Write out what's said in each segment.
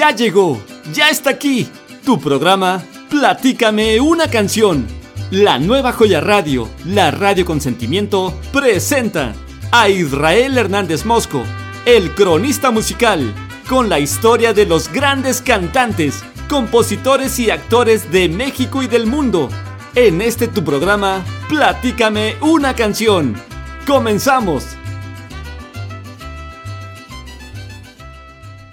Ya llegó, ya está aquí, tu programa Platícame una canción. La nueva joya radio, la radio con sentimiento, presenta a Israel Hernández Mosco, el cronista musical, con la historia de los grandes cantantes, compositores y actores de México y del mundo. En este tu programa, Platícame una canción. ¡Comenzamos!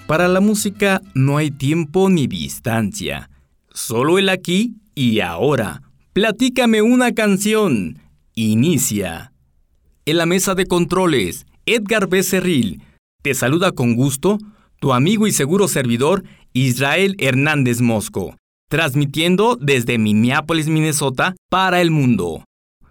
Para la música no hay tiempo ni distancia, solo el aquí y ahora. Platícame una canción. Inicia. En la mesa de controles, Edgar Becerril te saluda con gusto tu amigo y seguro servidor Israel Hernández Mosco, transmitiendo desde Minneapolis, Minnesota, para el mundo.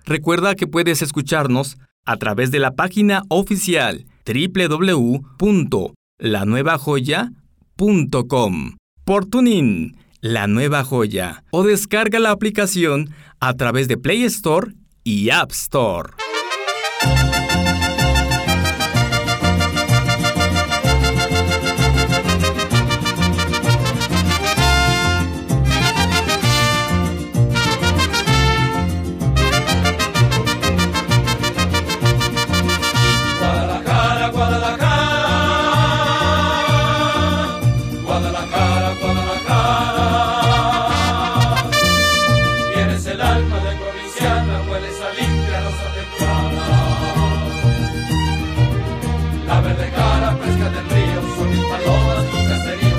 Recuerda que puedes escucharnos a través de la página oficial www lanuevajoya.com. Por Tuning, La Nueva Joya. O descarga la aplicación a través de Play Store y App Store. El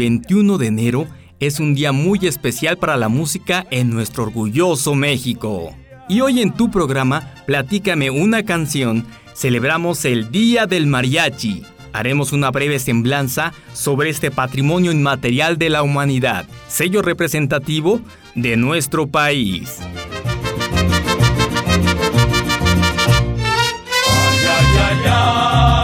21 de enero es un día muy especial para la música en nuestro orgulloso México. Y hoy en tu programa, Platícame una canción, celebramos el Día del Mariachi. Haremos una breve semblanza sobre este patrimonio inmaterial de la humanidad, sello representativo de nuestro país. del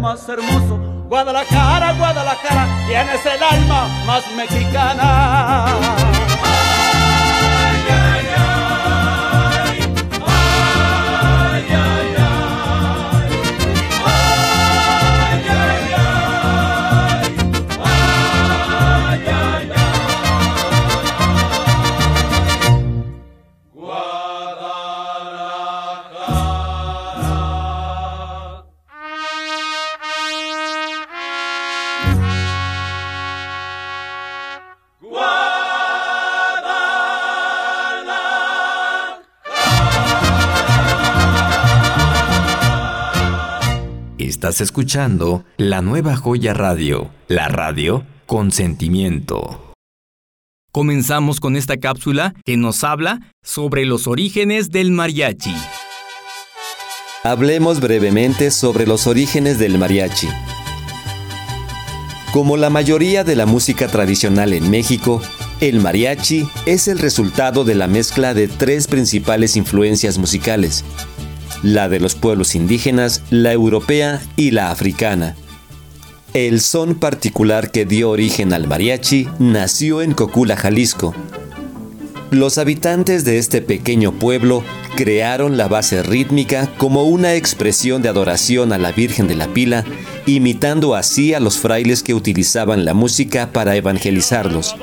más hermoso. Guadalajara, Guadalajara, tienes el alma más mexicana. Estás escuchando la nueva joya radio, la radio con sentimiento. Comenzamos con esta cápsula que nos habla sobre los orígenes del mariachi. Hablemos brevemente sobre los orígenes del mariachi. Como la mayoría de la música tradicional en México, el mariachi es el resultado de la mezcla de tres principales influencias musicales, la de los pueblos indígenas, la europea y la africana. El son particular que dio origen al mariachi nació en Cocula, Jalisco. Los habitantes de este pequeño pueblo crearon la base rítmica como una expresión de adoración a la Virgen de la Pila, imitando así a los frailes que utilizaban la música para evangelizarlos.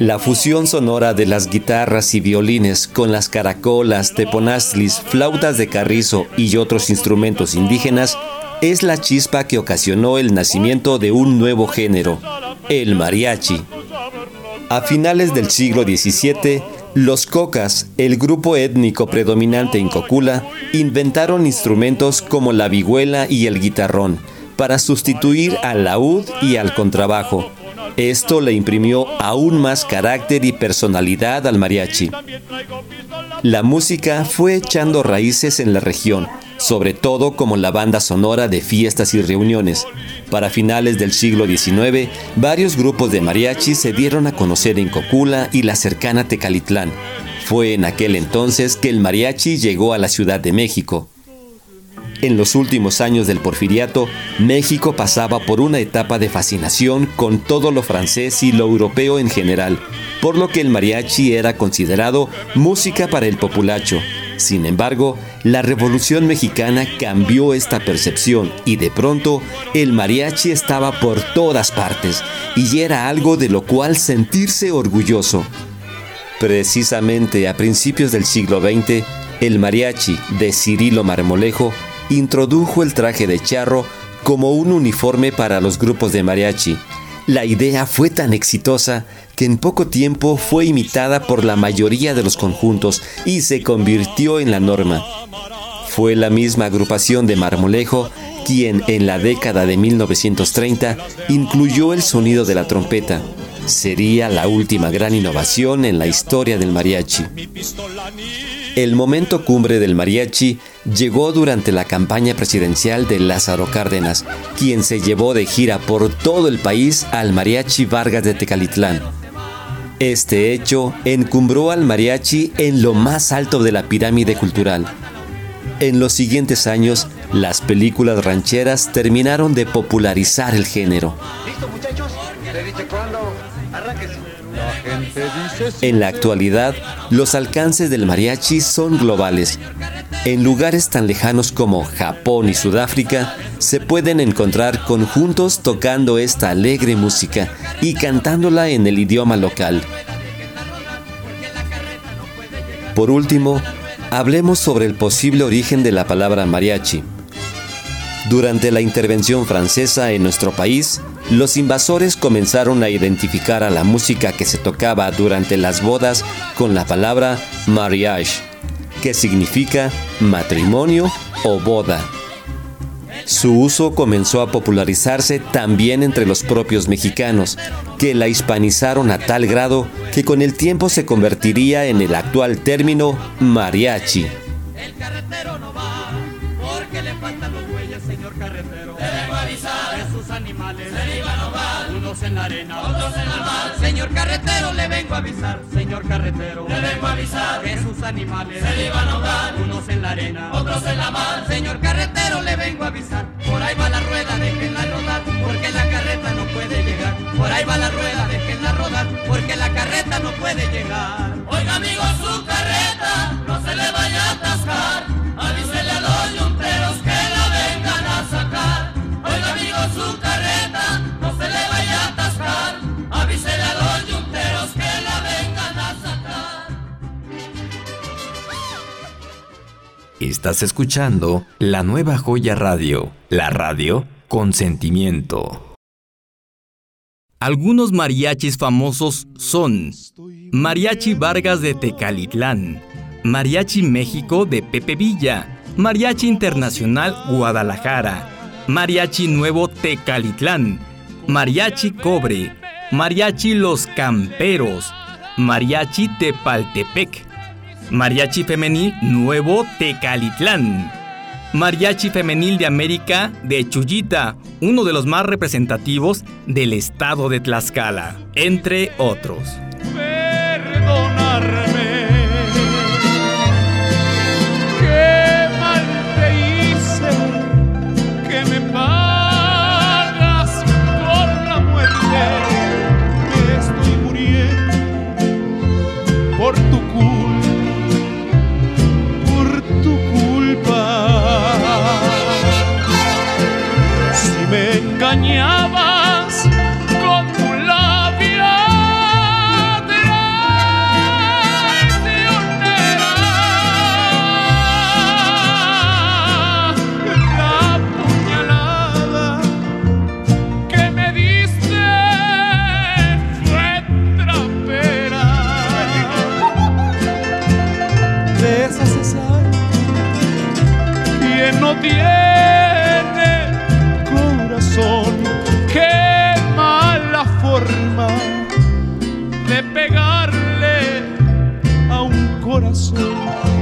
La fusión sonora de las guitarras y violines con las caracolas, teponazlis, flautas de carrizo y otros instrumentos indígenas es la chispa que ocasionó el nacimiento de un nuevo género, el mariachi. A finales del siglo XVII, los cocas, el grupo étnico predominante en Cocula, inventaron instrumentos como la vihuela y el guitarrón para sustituir al laúd y al contrabajo esto le imprimió aún más carácter y personalidad al mariachi. La música fue echando raíces en la región, sobre todo como la banda sonora de fiestas y reuniones. Para finales del siglo XIX, varios grupos de mariachi se dieron a conocer en Cocula y la cercana Tecalitlán. Fue en aquel entonces que el mariachi llegó a la Ciudad de México. En los últimos años del porfiriato, México pasaba por una etapa de fascinación con todo lo francés y lo europeo en general, por lo que el mariachi era considerado música para el populacho. Sin embargo, la Revolución Mexicana cambió esta percepción y de pronto el mariachi estaba por todas partes y era algo de lo cual sentirse orgulloso. Precisamente a principios del siglo XX, el mariachi de Cirilo Marmolejo introdujo el traje de charro como un uniforme para los grupos de mariachi. La idea fue tan exitosa que en poco tiempo fue imitada por la mayoría de los conjuntos y se convirtió en la norma. Fue la misma agrupación de Marmolejo quien en la década de 1930 incluyó el sonido de la trompeta. Sería la última gran innovación en la historia del mariachi. El momento cumbre del mariachi llegó durante la campaña presidencial de Lázaro Cárdenas, quien se llevó de gira por todo el país al mariachi Vargas de Tecalitlán. Este hecho encumbró al mariachi en lo más alto de la pirámide cultural. En los siguientes años, las películas rancheras terminaron de popularizar el género. ¿Listo, muchachos? En la actualidad, los alcances del mariachi son globales. En lugares tan lejanos como Japón y Sudáfrica, se pueden encontrar conjuntos tocando esta alegre música y cantándola en el idioma local. Por último, hablemos sobre el posible origen de la palabra mariachi. Durante la intervención francesa en nuestro país, los invasores comenzaron a identificar a la música que se tocaba durante las bodas con la palabra mariage, que significa matrimonio o boda. Su uso comenzó a popularizarse también entre los propios mexicanos, que la hispanizaron a tal grado que con el tiempo se convertiría en el actual término mariachi. Unos en la arena, otros en el mar. Señor carretero, le vengo a avisar. Señor carretero, le vengo a avisar. Que sus animales se iban a ahogar. Unos en la arena, otros en la mar. Señor carretero, le vengo a avisar. Por ahí va la rueda, déjenla rodar. Porque la carreta no puede llegar. Por ahí va la rueda, déjenla rodar. Porque la carreta no puede llegar. Oiga, amigo, su carreta no se le vaya a atascar. Avísele Estás escuchando la nueva joya radio, la radio con sentimiento. Algunos mariachis famosos son Mariachi Vargas de Tecalitlán, Mariachi México de Pepe Villa, Mariachi Internacional Guadalajara, Mariachi Nuevo Tecalitlán, Mariachi Cobre, Mariachi Los Camperos, Mariachi Tepaltepec, Mariachi Femenil Nuevo Tecalitlán, Mariachi Femenil de América de Chuyita, uno de los más representativos del estado de Tlaxcala, entre otros.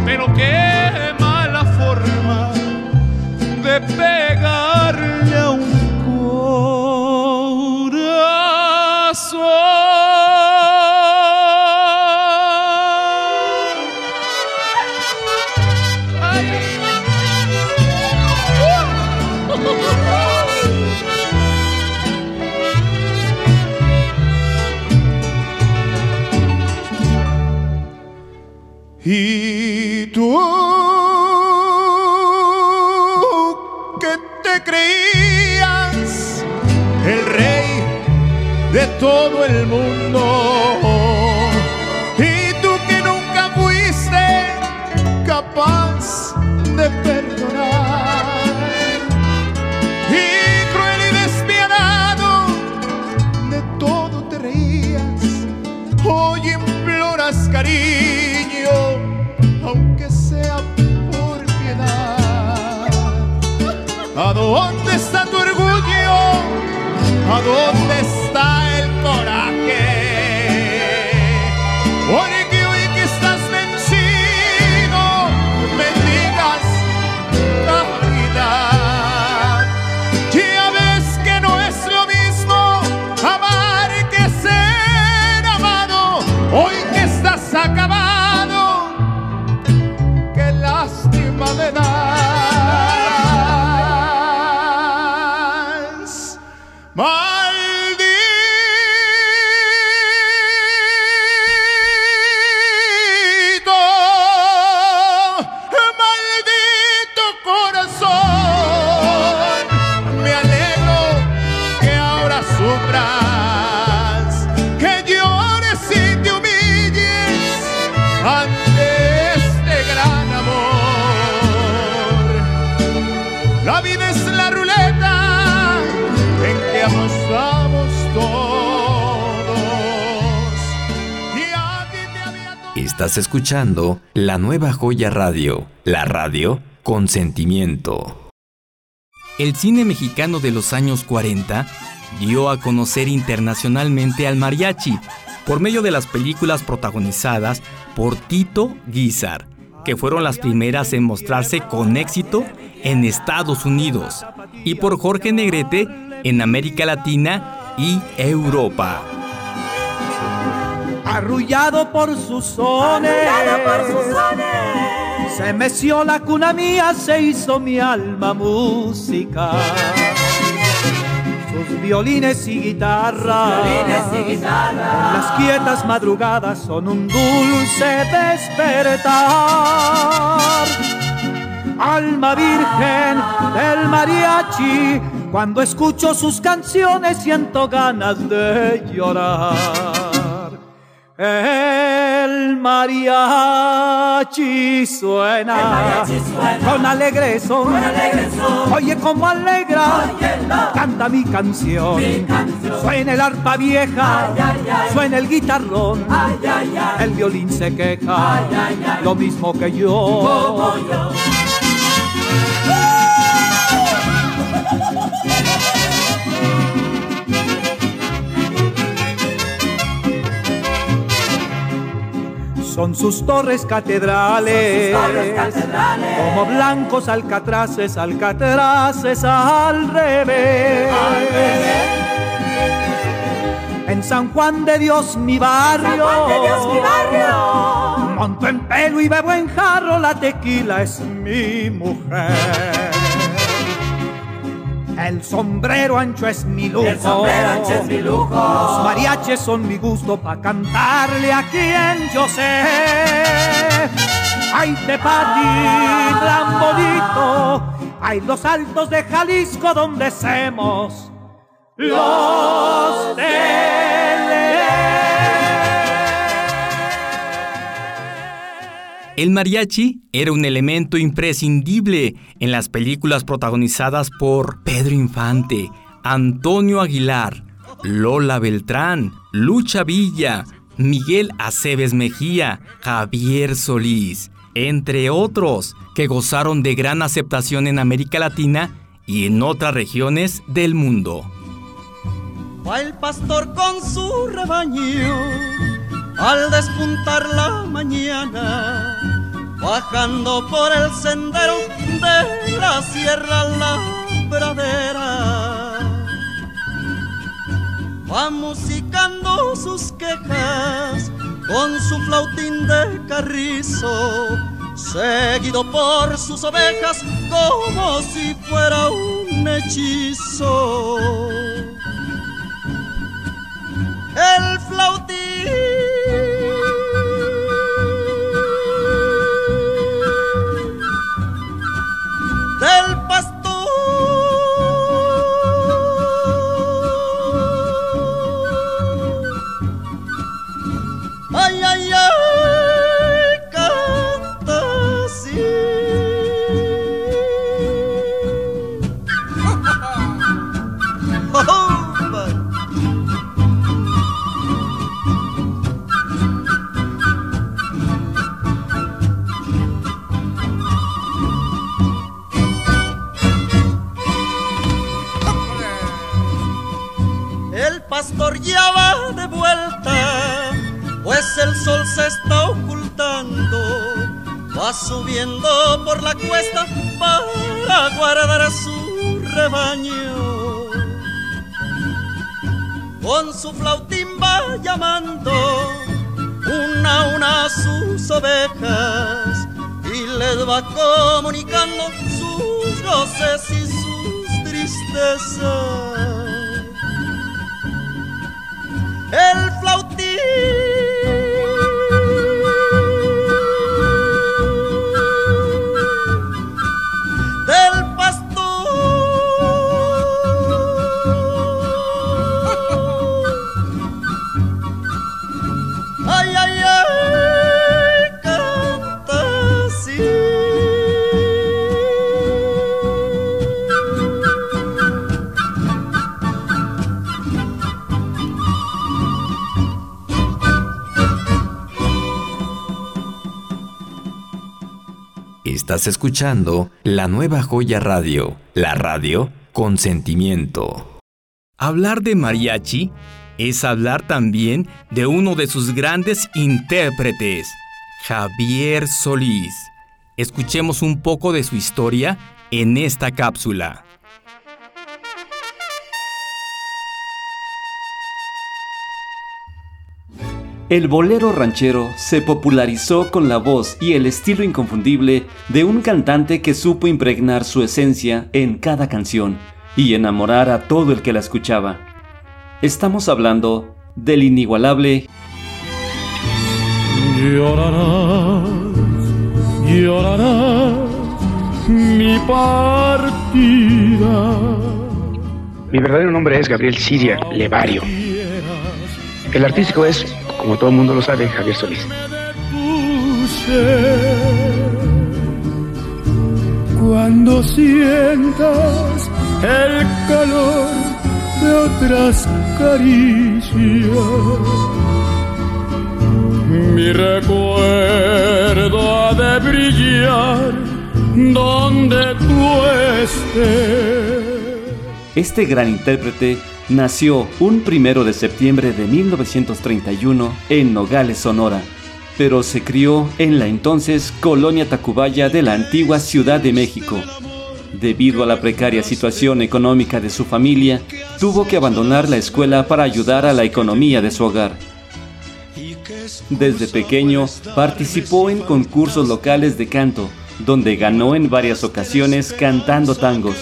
Pero qué mala forma de pegarle ¿A dónde está Estás escuchando la nueva joya radio, la radio con sentimiento. El cine mexicano de los años 40 dio a conocer internacionalmente al mariachi por medio de las películas protagonizadas por Tito Guizar, que fueron las primeras en mostrarse con éxito en Estados Unidos, y por Jorge Negrete en América Latina y Europa arrullado por sus sones. Se meció la cuna mía, se hizo mi alma música. Sus violines y guitarras, las quietas madrugadas son un dulce despertar. Alma virgen del mariachi, cuando escucho sus canciones siento ganas de llorar. El mariachi suena, con alegre son, oye como alegra, canta mi canción. suena el arpa vieja, suena el guitarrón, el violín se queja, lo mismo que yo. Son sus torres catedrales, como blancos alcatraces, alcatraces al revés. En San Juan de Dios mi barrio, monto en pelo y bebo en jarro, la tequila es mi mujer. El sombrero ancho es mi lujo. El sombrero ancho es mi lujo. Los mariaches son mi gusto pa' cantarle a quien yo sé. Ay, Tepati, tan bonito. Hay los altos de Jalisco donde hacemos los de El mariachi era un elemento imprescindible en las películas protagonizadas por Pedro Infante, Antonio Aguilar, Lola Beltrán, Lucha Villa, Miguel Aceves Mejía, Javier Solís, entre otros, que gozaron de gran aceptación en América Latina y en otras regiones del mundo. Va el pastor con su rebaño al despuntar la mañana, bajando por el sendero de la sierra la pradera. Va musicando sus quejas con su flautín de carrizo, seguido por sus ovejas como si fuera un hechizo. El flautín subiendo por la cuesta para guardar su rebaño. Con su flautín va llamando una a una a sus ovejas y les va comunicando sus goces y sus tristezas. El Estás escuchando la nueva joya radio, la radio con sentimiento. Hablar de mariachi es hablar también de uno de sus grandes intérpretes, Javier Solís. Escuchemos un poco de su historia en esta cápsula. El bolero ranchero se popularizó con la voz y el estilo inconfundible de un cantante que supo impregnar su esencia en cada canción y enamorar a todo el que la escuchaba. Estamos hablando del inigualable Llorarás, llorarás mi partida. Mi verdadero nombre es Gabriel Siria Levario. El artístico es como todo el mundo lo sabe, Javier Solís. Cuando sientas el calor de otras caricias, mi recuerdo ha de brillar donde tú estés. Este gran intérprete nació un primero de septiembre de 1931 en Nogales, Sonora, pero se crió en la entonces colonia Tacubaya de la antigua Ciudad de México. Debido a la precaria situación económica de su familia, tuvo que abandonar la escuela para ayudar a la economía de su hogar. Desde pequeño participó en concursos locales de canto, donde ganó en varias ocasiones cantando tangos.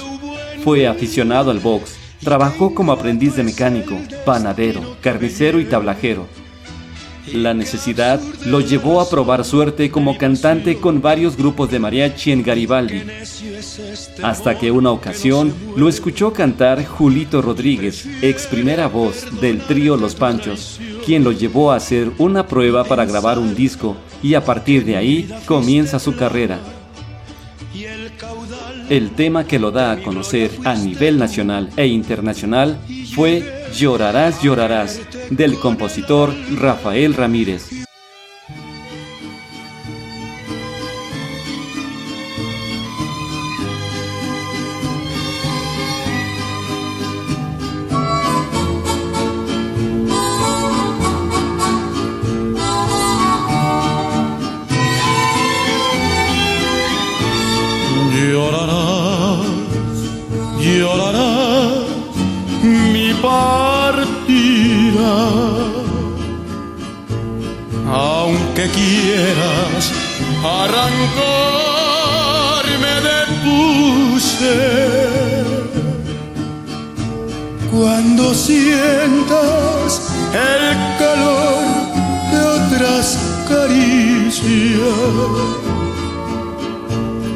Fue aficionado al box Trabajó como aprendiz de mecánico, panadero, carnicero y tablajero. La necesidad lo llevó a probar suerte como cantante con varios grupos de mariachi en Garibaldi, hasta que una ocasión lo escuchó cantar Julito Rodríguez, ex primera voz del trío Los Panchos, quien lo llevó a hacer una prueba para grabar un disco y a partir de ahí comienza su carrera. El tema que lo da a conocer a nivel nacional e internacional fue Llorarás, llorarás, del compositor Rafael Ramírez.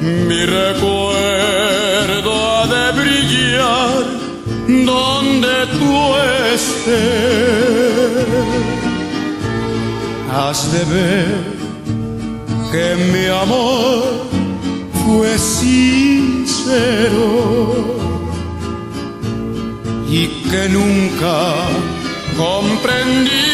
Mi recuerdo ha de brillar donde tú estés. Has de ver que mi amor fue sincero y que nunca comprendiste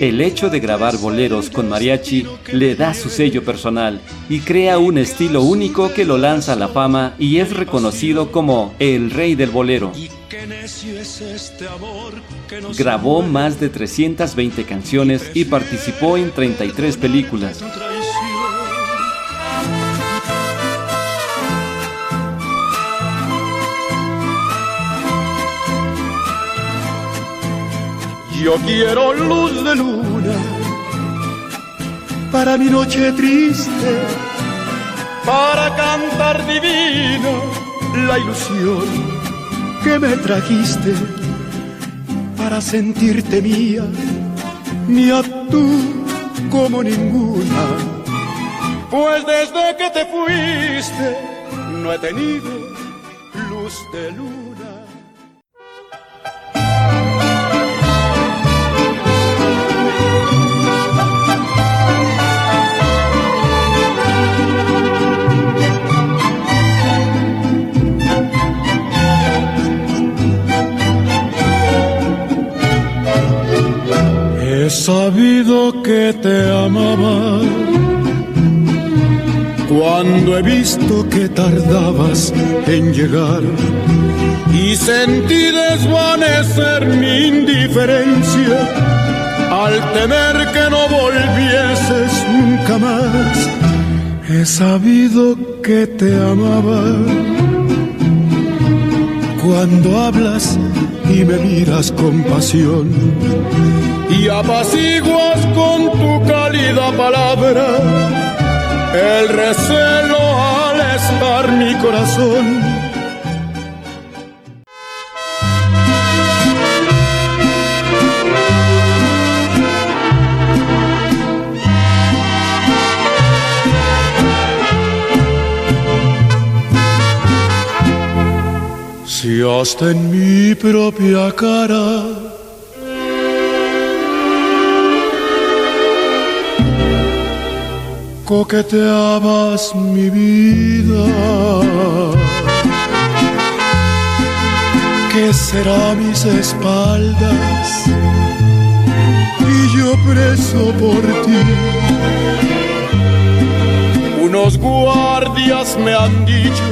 El hecho de grabar boleros con mariachi le da su sello personal y crea un estilo único que lo lanza a la fama y es reconocido como el rey del bolero. Grabó más de 320 canciones y participó en 33 películas. Yo quiero luz de luna para mi noche triste, para cantar divino la ilusión que me trajiste, para sentirte mía, mía tú como ninguna. Pues desde que te fuiste no he tenido luz de luna. Sabido que te amaba cuando he visto que tardabas en llegar y sentí desvanecer mi indiferencia al temer que no volvieses nunca más. He sabido que te amaba cuando hablas y me miras con pasión y apaciguas con tu cálida palabra el recelo al estar mi corazón. Si hasta en mi propia cara coqueteabas mi vida. ¿Qué será mis espaldas? Y yo preso por ti. Unos guardias me han dicho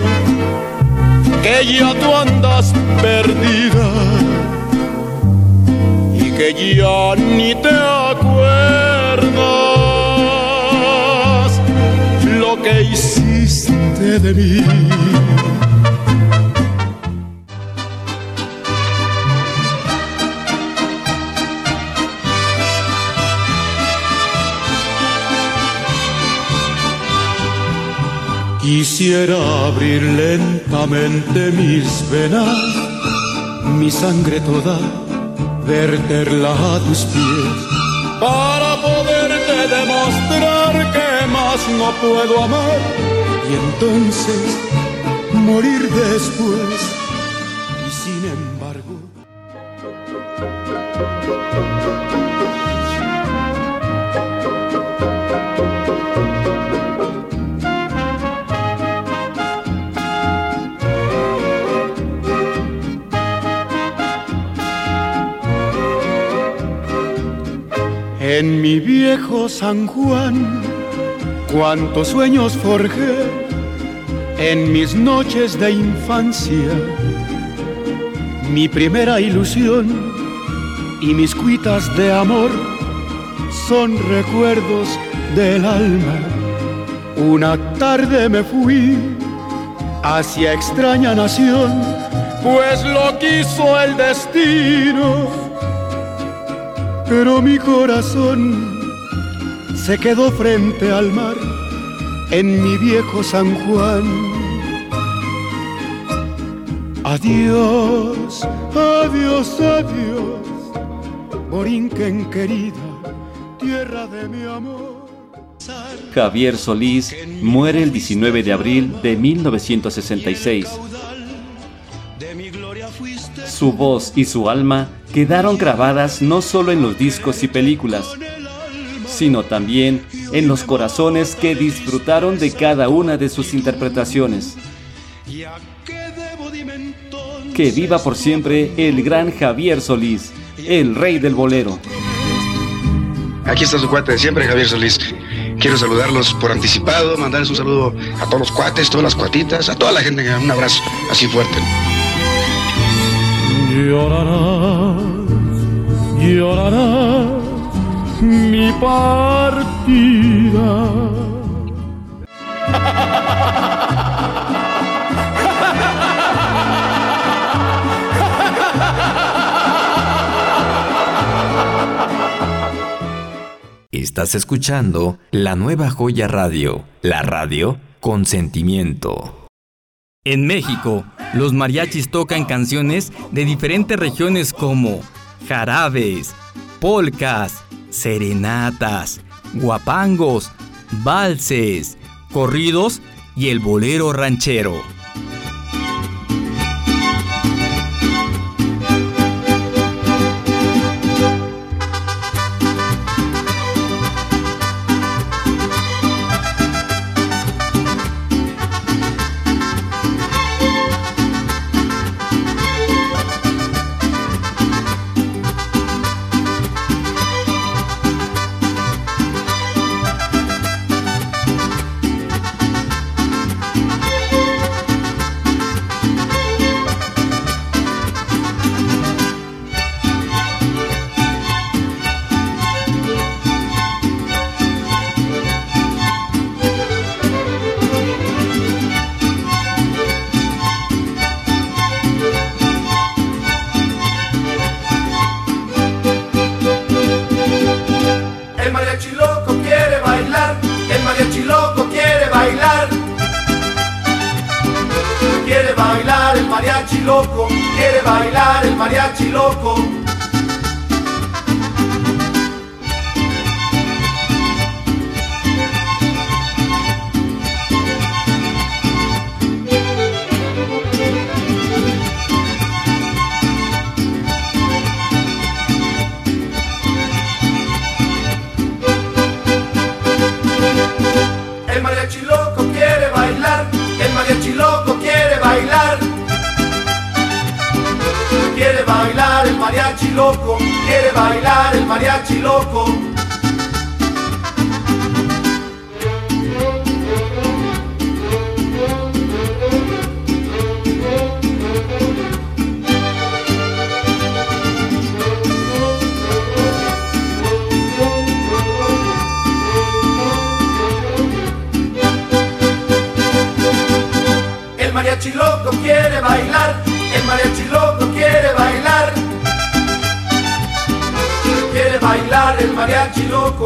que ya tú andas perdida y que ya ni te Quisiera abrir lentamente mis venas, mi sangre toda, verterla a tus pies, para poderte demostrar que más no puedo amar y entonces morir después. Y sin embargo... En mi viejo San Juan, cuántos sueños forjé en mis noches de infancia. Mi primera ilusión y mis cuitas de amor son recuerdos del alma. Una tarde me fui hacia extraña nación, pues lo quiso el destino pero mi corazón se quedó frente al mar en mi viejo San Juan. Adiós, adiós, adiós, Borinquen querida, tierra de mi amor. Javier Solís muere el 19 de abril de 1966. Su voz y su alma quedaron grabadas no solo en los discos y películas, sino también en los corazones que disfrutaron de cada una de sus interpretaciones. Que viva por siempre el gran Javier Solís, el rey del bolero. Aquí está su cuate de siempre, Javier Solís. Quiero saludarlos por anticipado, mandarles un saludo a todos los cuates, todas las cuatitas, a toda la gente, un abrazo así fuerte. Llorarás, llorarás mi partida. Estás escuchando la nueva joya radio, la radio con sentimiento. En México, los mariachis tocan canciones de diferentes regiones como jarabes, polcas, serenatas, guapangos, valses, corridos y el bolero ranchero.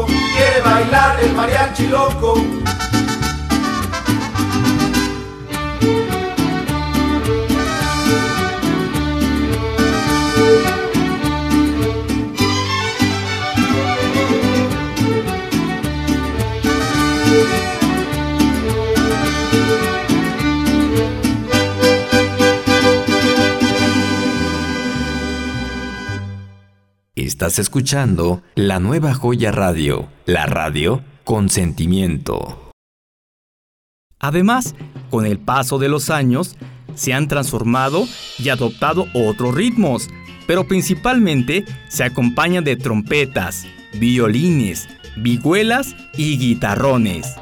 quiere bailar el mariachi loco. Estás escuchando la nueva joya radio, la radio con sentimiento. Además, con el paso de los años, se han transformado y adoptado otros ritmos, pero principalmente se acompañan de trompetas, violines, vihuelas y guitarrones.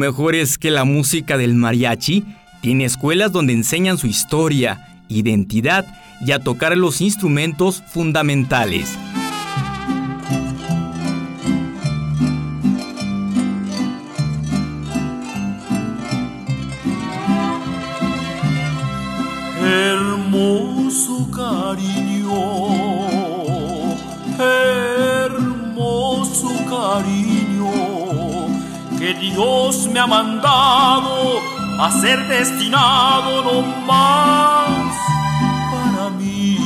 Mejor es que la música del mariachi tiene escuelas donde enseñan su historia, identidad y a tocar los instrumentos fundamentales. Dios me ha mandado a ser destinado no más para mí.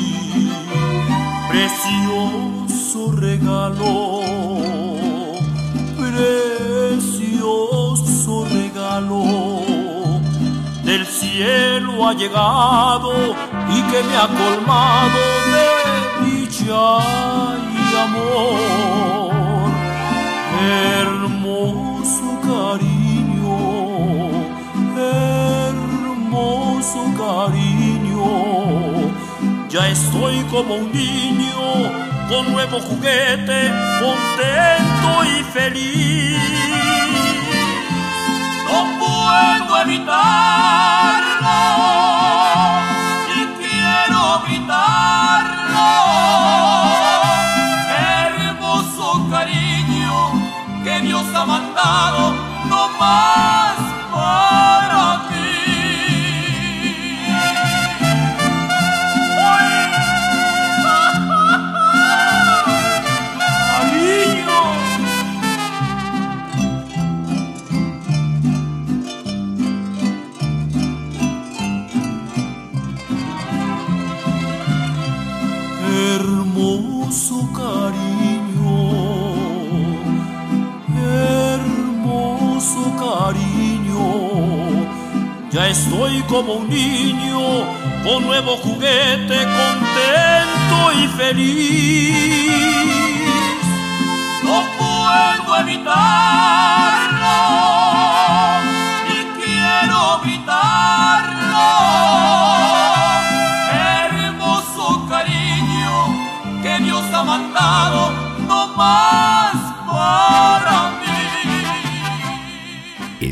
Precioso regalo, precioso regalo del cielo ha llegado y que me ha colmado de dicha y amor. Ya estoy como un niño con nuevo juguete, contento y feliz no puedo evitarlo y quiero gritarlo. Hermoso cariño que Dios ha mandado, no más Estoy como un niño con nuevo juguete, contento y feliz. No puedo evitarlo y quiero gritarlo hermoso cariño que Dios ha mandado, no más para.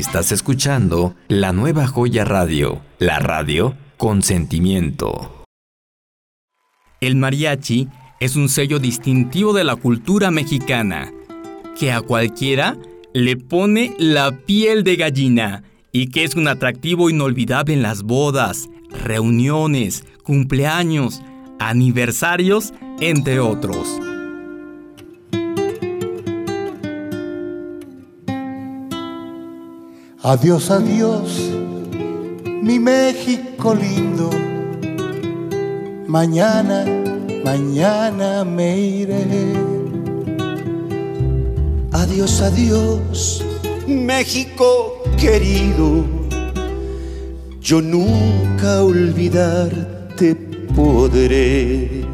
Estás escuchando la nueva joya radio, la radio con sentimiento. El mariachi es un sello distintivo de la cultura mexicana, que a cualquiera le pone la piel de gallina y que es un atractivo inolvidable en las bodas, reuniones, cumpleaños, aniversarios, entre otros. Adiós, adiós, mi México lindo. Mañana, mañana me iré. Adiós, adiós, México querido. Yo nunca olvidarte podré.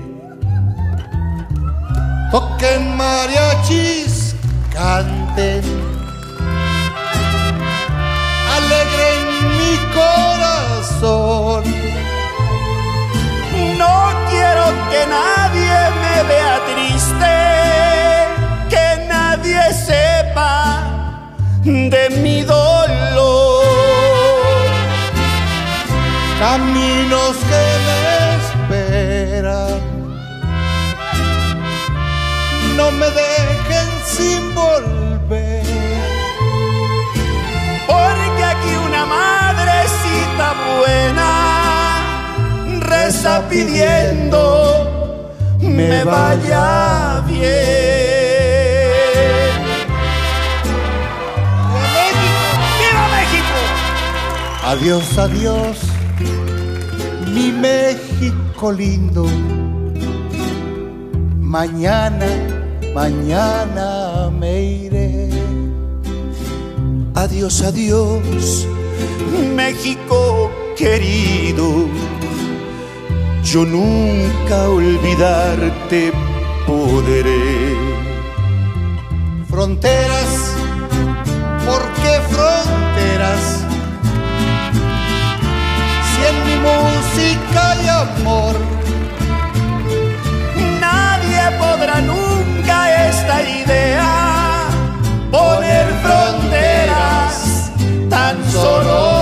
Toquen mariachis, canten corazón. No quiero que nadie me vea triste, que nadie sepa de mi dolor. Caminos que me esperan, no me dejen sin volver. Buena reza pidiendo me vaya bien. ¡Viva México! Adiós, adiós, mi México lindo. Mañana, mañana me iré. Adiós, adiós, México querido. Yo nunca olvidarte podré. Fronteras, ¿por qué fronteras? Si en mi música hay amor, nadie podrá nunca esta idea poner fronteras tan solo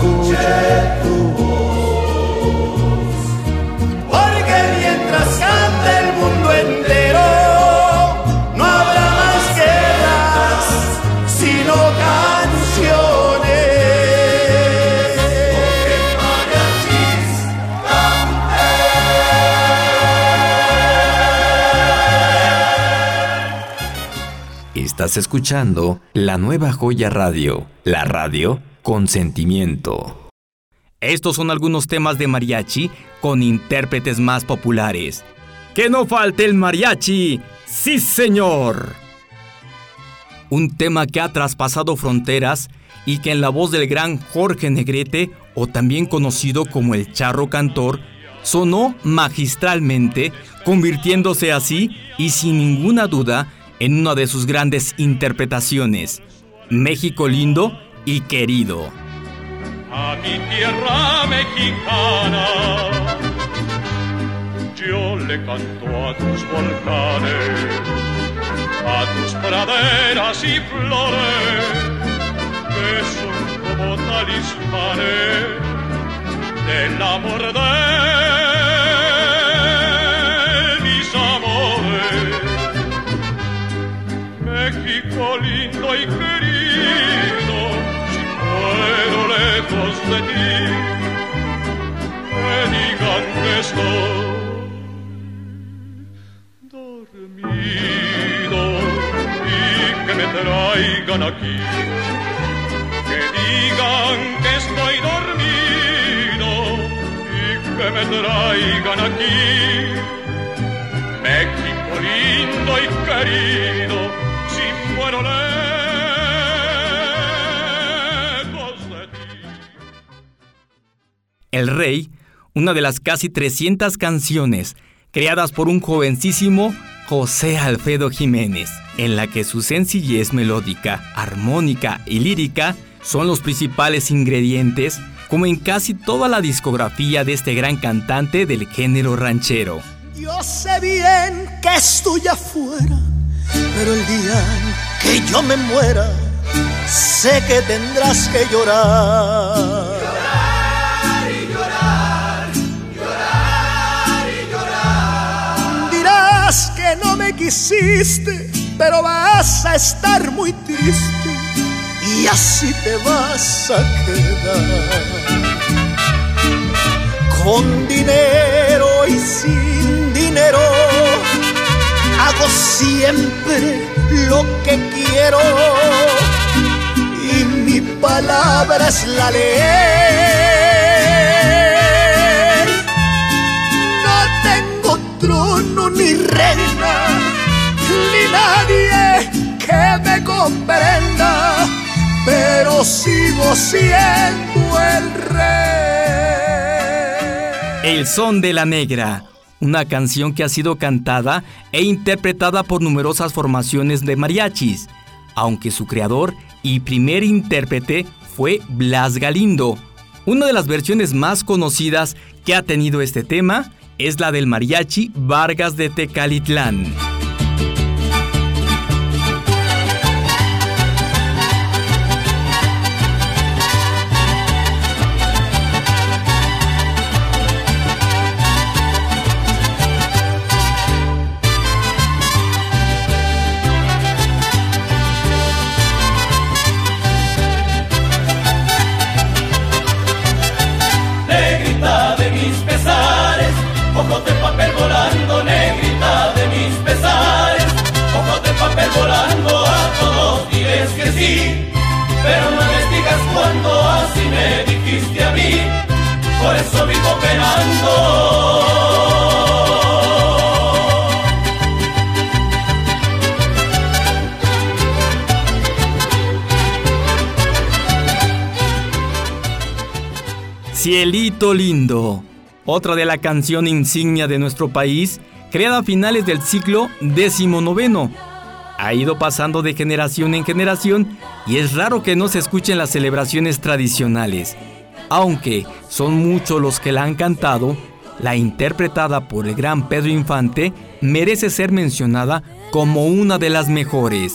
escuche tu voz. Porque mientras cante el mundo entero, no habrá más guerras, sino canciones. Estás escuchando la nueva joya radio, la radio con sentimiento. Estos son algunos temas de mariachi con intérpretes más populares. ¡Que no falte el mariachi! ¡Sí, señor! Un tema que ha traspasado fronteras y que en la voz del gran Jorge Negrete, o también conocido como el Charro Cantor, sonó magistralmente, convirtiéndose así y sin ninguna duda en una de sus grandes interpretaciones, México lindo y querido. a mi tierra mexicana. Yo le canto a tus volcanes, a tus praderas y flores, que son como talismanes del amor de mis amores. México lindo y querido, lejos de ti, que digan que estoy dormido y que me traigan aquí, que digan que estoy dormido y que me traigan aquí. México lindo y querido, si muero lejos El Rey, una de las casi 300 canciones creadas por un jovencísimo José Alfredo Jiménez, en la que su sencillez melódica, armónica y lírica son los principales ingredientes, como en casi toda la discografía de este gran cantante del género ranchero. Yo sé bien que estoy afuera, pero el día que yo me muera, sé que tendrás que llorar. Que no me quisiste, pero vas a estar muy triste y así te vas a quedar. Con dinero y sin dinero, hago siempre lo que quiero y mi palabra es la ley. Ni reina, ni nadie que me comprenda, pero sigo siendo el rey. El son de la negra, una canción que ha sido cantada e interpretada por numerosas formaciones de mariachis, aunque su creador y primer intérprete fue Blas Galindo. Una de las versiones más conocidas que ha tenido este tema es la del mariachi Vargas de Tecalitlán. Cielito lindo, otra de la canción insignia de nuestro país, creada a finales del siglo XIX. Ha ido pasando de generación en generación y es raro que no se escuchen las celebraciones tradicionales. Aunque son muchos los que la han cantado, la interpretada por el gran Pedro Infante merece ser mencionada como una de las mejores.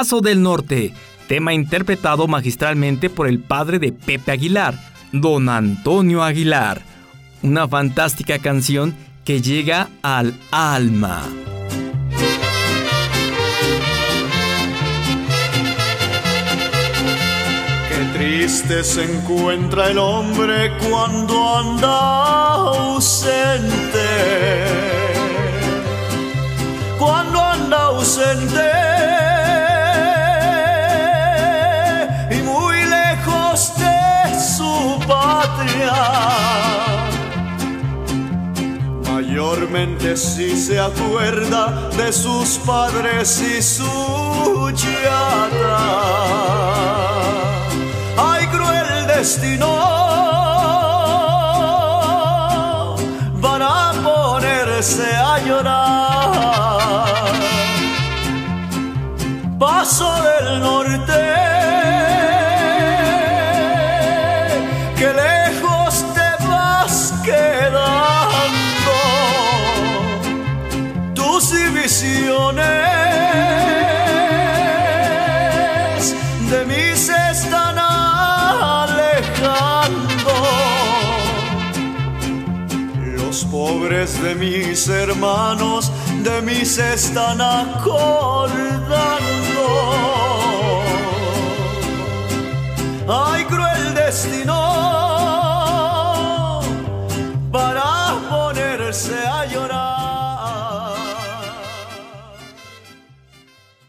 Paso del Norte, tema interpretado magistralmente por el padre de Pepe Aguilar, don Antonio Aguilar. Una fantástica canción que llega al alma. Qué triste se encuentra el hombre cuando anda ausente. Cuando anda ausente. Patria. Mayormente si se acuerda de sus padres y su chata. Ay, cruel destino, van a ponerse a llorar. Paso del norte, pobres de mis hermanos de mí se están acordando. Ay, cruel destino para ponerse a llorar.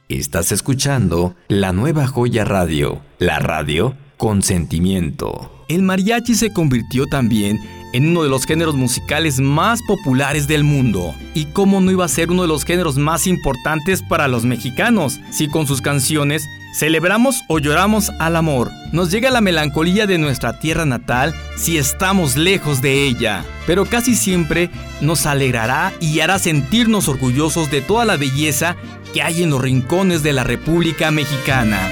Estás escuchando la nueva joya radio, la radio con sentimiento. El mariachi se convirtió también en uno de los géneros musicales más populares del mundo. ¿Y cómo no iba a ser uno de los géneros más importantes para los mexicanos si con sus canciones celebramos o lloramos al amor? Nos llega la melancolía de nuestra tierra natal si estamos lejos de ella, pero casi siempre nos alegrará y hará sentirnos orgullosos de toda la belleza que hay en los rincones de la República Mexicana.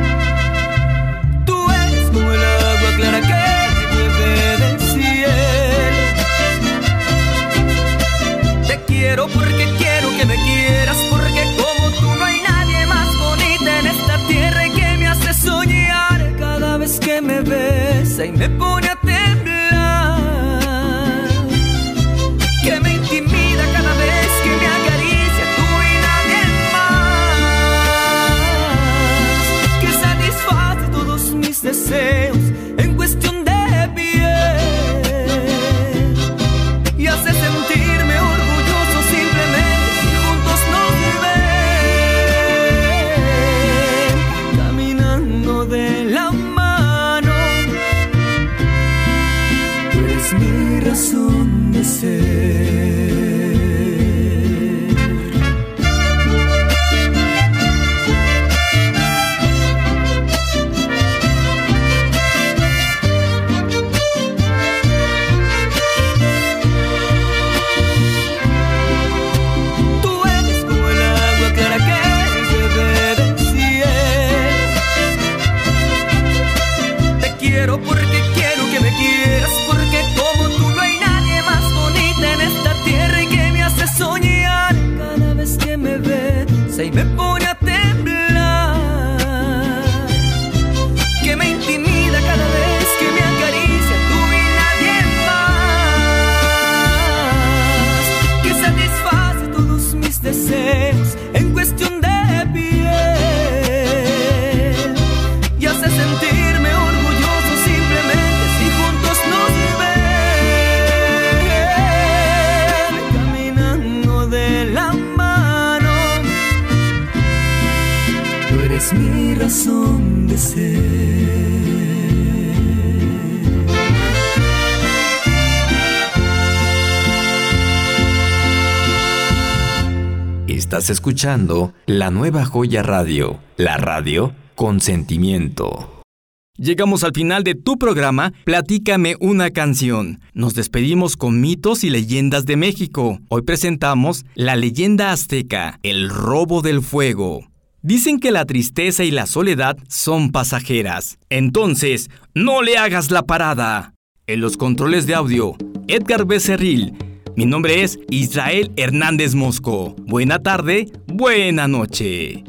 Quiero porque quiero que me quieras, porque como tú no hay nadie más bonita en esta tierra y que me hace soñar cada vez que me besa y me pone Estás escuchando la nueva joya radio, la radio con sentimiento. Llegamos al final de tu programa Platícame una canción. Nos despedimos con mitos y leyendas de México. Hoy presentamos la leyenda azteca, el robo del fuego. Dicen que la tristeza y la soledad son pasajeras. Entonces, no le hagas la parada. En los controles de audio, Edgar Becerril mi nombre es Israel Hernández Mosco. Buena tarde, buena noche.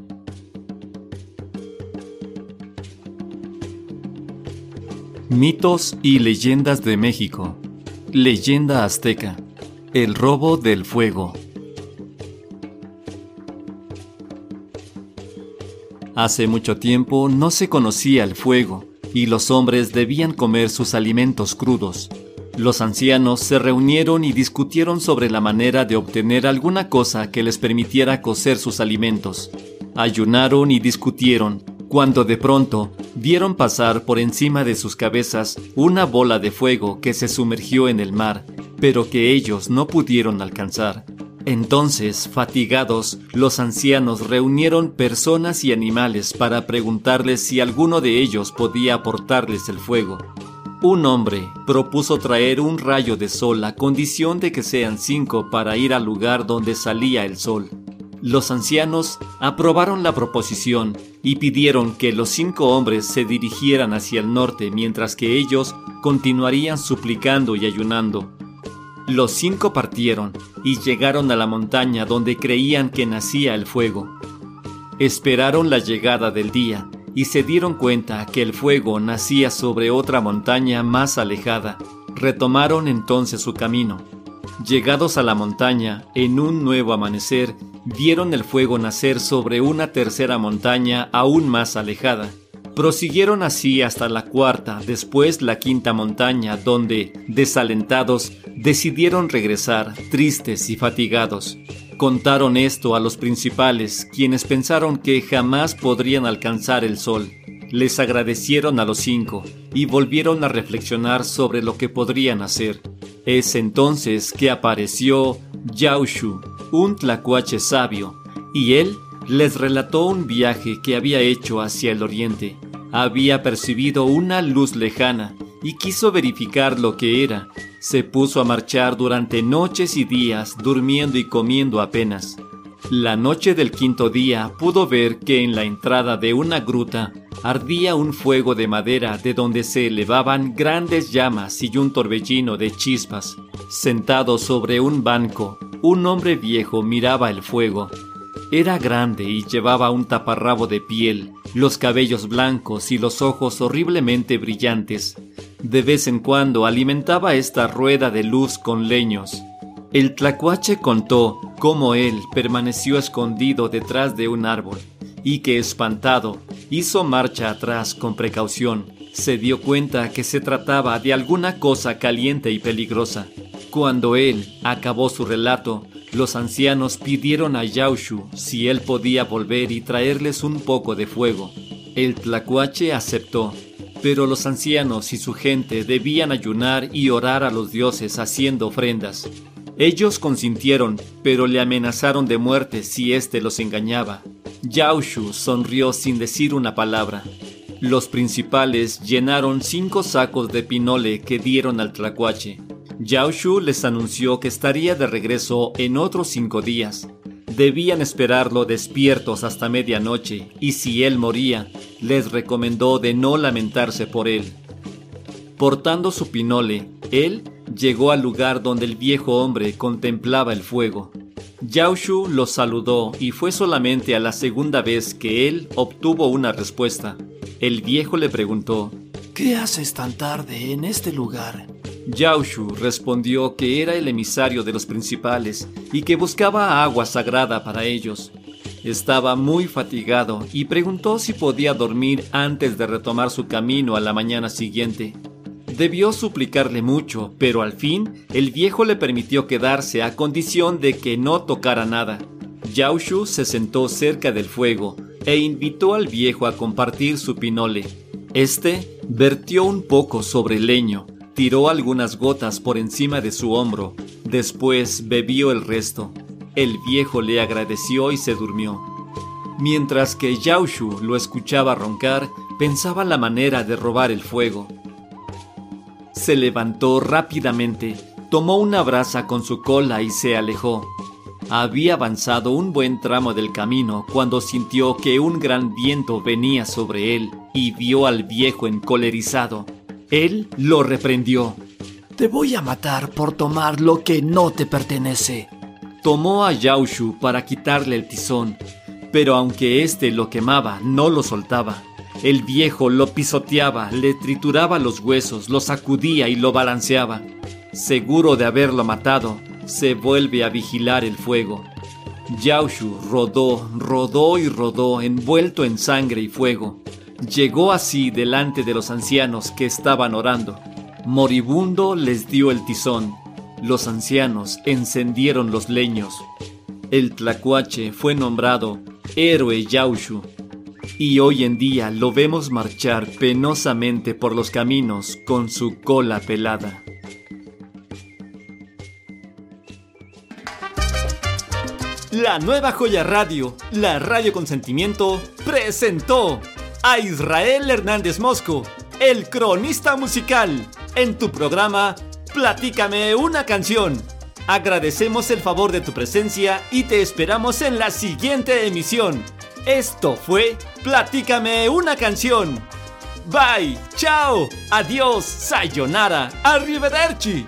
Mitos y leyendas de México. Leyenda azteca. El robo del fuego. Hace mucho tiempo no se conocía el fuego y los hombres debían comer sus alimentos crudos. Los ancianos se reunieron y discutieron sobre la manera de obtener alguna cosa que les permitiera cocer sus alimentos. Ayunaron y discutieron, cuando de pronto vieron pasar por encima de sus cabezas una bola de fuego que se sumergió en el mar, pero que ellos no pudieron alcanzar. Entonces, fatigados, los ancianos reunieron personas y animales para preguntarles si alguno de ellos podía aportarles el fuego. Un hombre propuso traer un rayo de sol a condición de que sean cinco para ir al lugar donde salía el sol. Los ancianos aprobaron la proposición y pidieron que los cinco hombres se dirigieran hacia el norte mientras que ellos continuarían suplicando y ayunando. Los cinco partieron y llegaron a la montaña donde creían que nacía el fuego. Esperaron la llegada del día y se dieron cuenta que el fuego nacía sobre otra montaña más alejada. Retomaron entonces su camino. Llegados a la montaña, en un nuevo amanecer, vieron el fuego nacer sobre una tercera montaña aún más alejada. Prosiguieron así hasta la cuarta, después la quinta montaña, donde, desalentados, decidieron regresar, tristes y fatigados. Contaron esto a los principales, quienes pensaron que jamás podrían alcanzar el sol. Les agradecieron a los cinco y volvieron a reflexionar sobre lo que podrían hacer. Es entonces que apareció Yaushu, un tlacuache sabio, y él les relató un viaje que había hecho hacia el oriente. Había percibido una luz lejana y quiso verificar lo que era. Se puso a marchar durante noches y días, durmiendo y comiendo apenas. La noche del quinto día pudo ver que en la entrada de una gruta ardía un fuego de madera de donde se elevaban grandes llamas y un torbellino de chispas. Sentado sobre un banco, un hombre viejo miraba el fuego. Era grande y llevaba un taparrabo de piel, los cabellos blancos y los ojos horriblemente brillantes. De vez en cuando alimentaba esta rueda de luz con leños. El tlacuache contó cómo él permaneció escondido detrás de un árbol y que espantado hizo marcha atrás con precaución. Se dio cuenta que se trataba de alguna cosa caliente y peligrosa. Cuando él acabó su relato, los ancianos pidieron a Yaushu si él podía volver y traerles un poco de fuego. El tlacuache aceptó, pero los ancianos y su gente debían ayunar y orar a los dioses haciendo ofrendas. Ellos consintieron, pero le amenazaron de muerte si éste los engañaba. Yaushu sonrió sin decir una palabra. Los principales llenaron cinco sacos de pinole que dieron al tlacuache. Yaoshu les anunció que estaría de regreso en otros cinco días. Debían esperarlo despiertos hasta medianoche y si él moría, les recomendó de no lamentarse por él. Portando su pinole, él llegó al lugar donde el viejo hombre contemplaba el fuego. Yaoshu lo saludó y fue solamente a la segunda vez que él obtuvo una respuesta. El viejo le preguntó, ¿Qué haces tan tarde en este lugar? Yaushu respondió que era el emisario de los principales y que buscaba agua sagrada para ellos. Estaba muy fatigado y preguntó si podía dormir antes de retomar su camino a la mañana siguiente. Debió suplicarle mucho, pero al fin el viejo le permitió quedarse a condición de que no tocara nada. Yaushu se sentó cerca del fuego e invitó al viejo a compartir su pinole. Este vertió un poco sobre el leño, Tiró algunas gotas por encima de su hombro, después bebió el resto. El viejo le agradeció y se durmió. Mientras que Yaushu lo escuchaba roncar, pensaba la manera de robar el fuego. Se levantó rápidamente, tomó una brasa con su cola y se alejó. Había avanzado un buen tramo del camino cuando sintió que un gran viento venía sobre él y vio al viejo encolerizado. Él lo reprendió. Te voy a matar por tomar lo que no te pertenece. Tomó a Yaushu para quitarle el tizón, pero aunque éste lo quemaba, no lo soltaba. El viejo lo pisoteaba, le trituraba los huesos, lo sacudía y lo balanceaba. Seguro de haberlo matado, se vuelve a vigilar el fuego. Yaushu rodó, rodó y rodó, envuelto en sangre y fuego. Llegó así delante de los ancianos que estaban orando. Moribundo les dio el tizón. Los ancianos encendieron los leños. El tlacuache fue nombrado héroe Yaushu. Y hoy en día lo vemos marchar penosamente por los caminos con su cola pelada. La nueva joya radio, la radio con sentimiento, presentó a Israel Hernández Mosco, el cronista musical, en tu programa Platícame una canción. Agradecemos el favor de tu presencia y te esperamos en la siguiente emisión. Esto fue Platícame una canción. Bye, chao, adiós, sayonara, arrivederci.